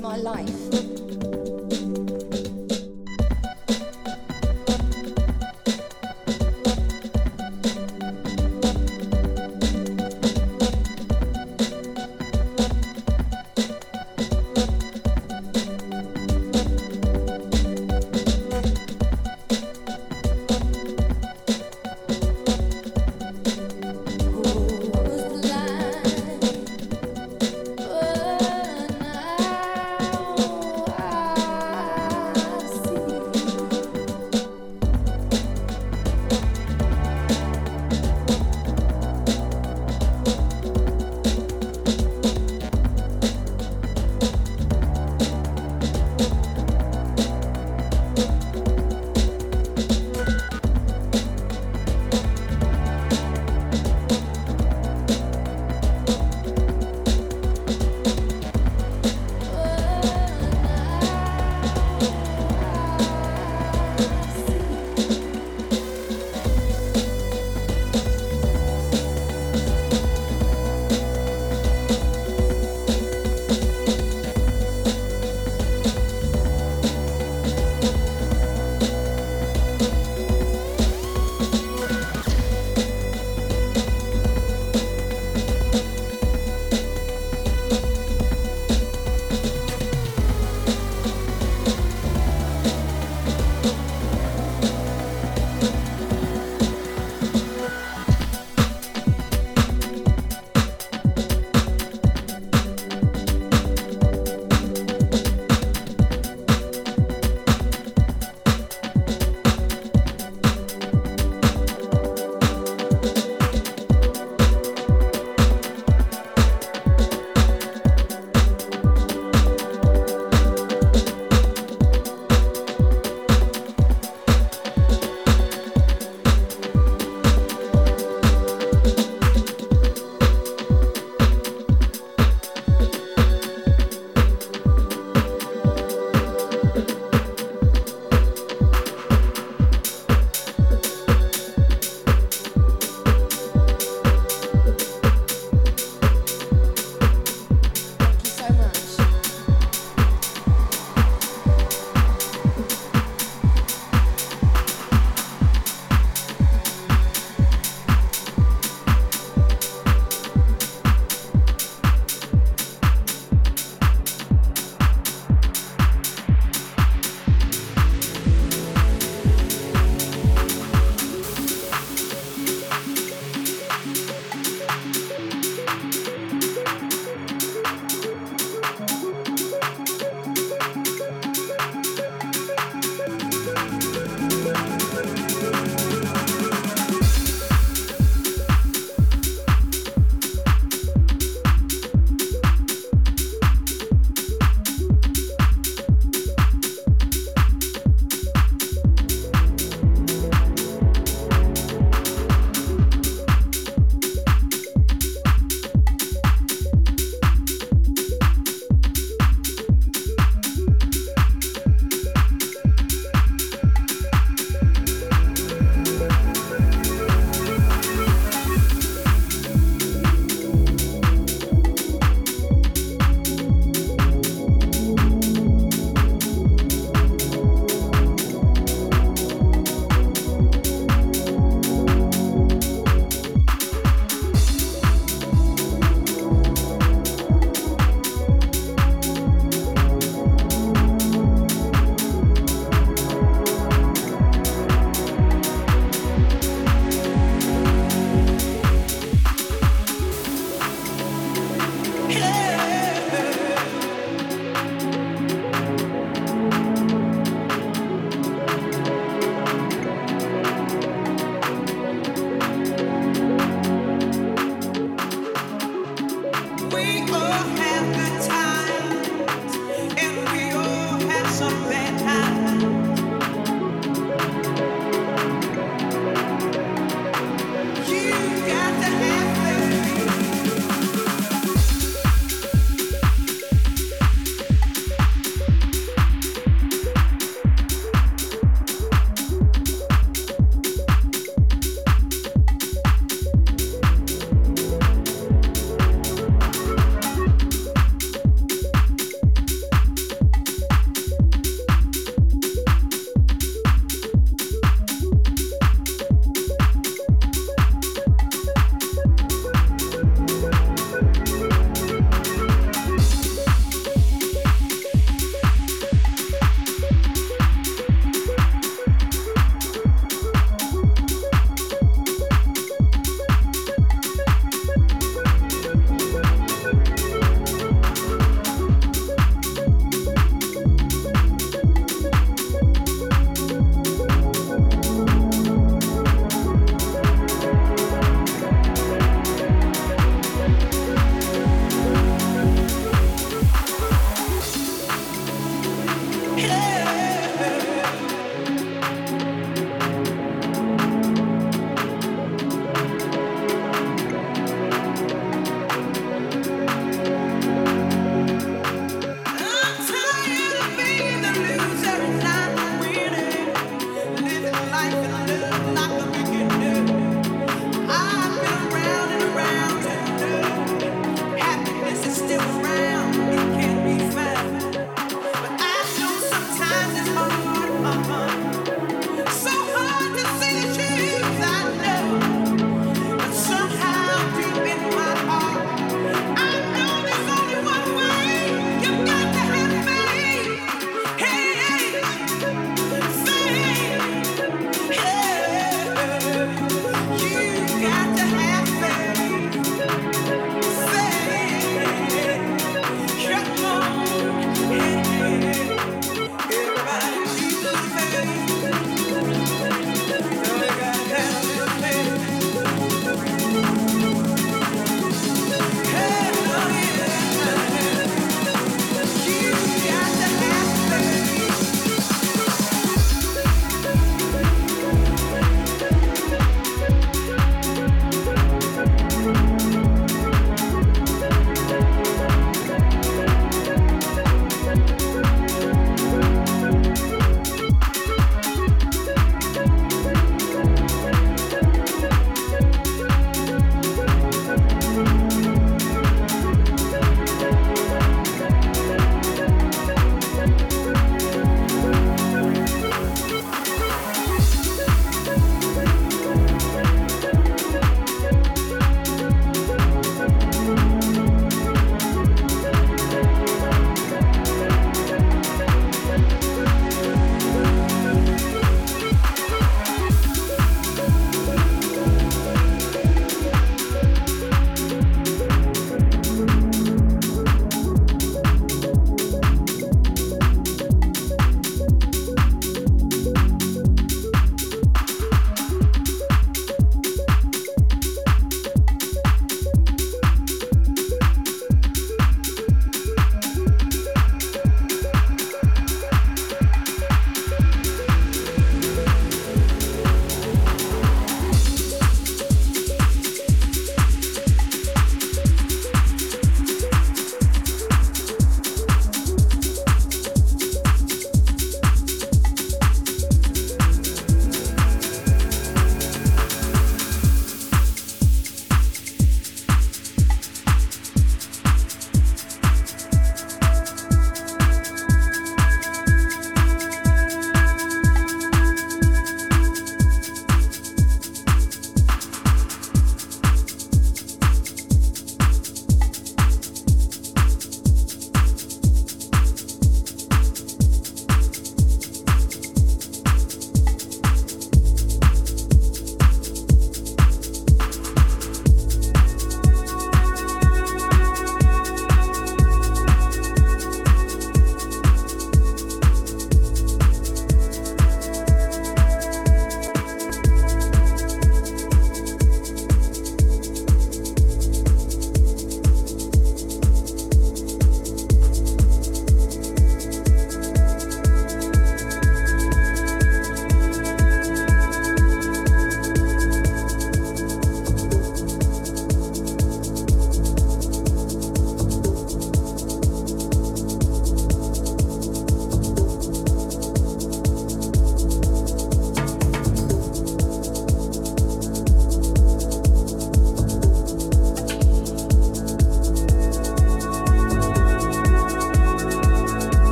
my life.